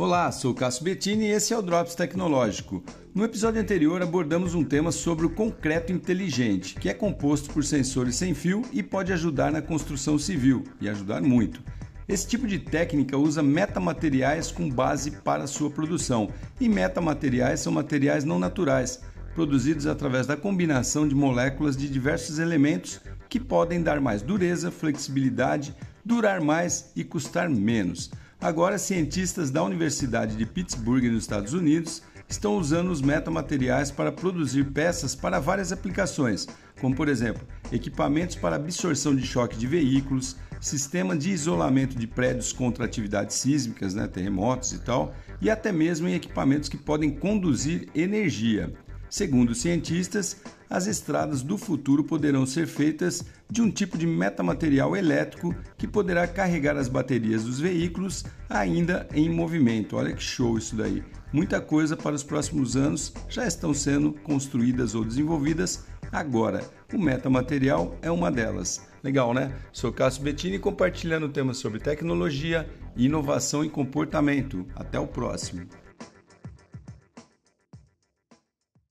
Olá, sou Cássio Bettini e esse é o Drops Tecnológico. No episódio anterior abordamos um tema sobre o concreto inteligente, que é composto por sensores sem fio e pode ajudar na construção civil, e ajudar muito. Esse tipo de técnica usa metamateriais com base para sua produção, e metamateriais são materiais não naturais, produzidos através da combinação de moléculas de diversos elementos que podem dar mais dureza, flexibilidade, durar mais e custar menos. Agora, cientistas da Universidade de Pittsburgh, nos Estados Unidos, estão usando os metamateriais para produzir peças para várias aplicações, como por exemplo, equipamentos para absorção de choque de veículos, sistema de isolamento de prédios contra atividades sísmicas, né, terremotos e tal, e até mesmo em equipamentos que podem conduzir energia. Segundo cientistas, as estradas do futuro poderão ser feitas de um tipo de metamaterial elétrico que poderá carregar as baterias dos veículos ainda em movimento. Olha que show isso daí! Muita coisa para os próximos anos já estão sendo construídas ou desenvolvidas agora. O metamaterial é uma delas. Legal, né? Sou Cássio Bettini compartilhando temas sobre tecnologia, inovação e comportamento. Até o próximo.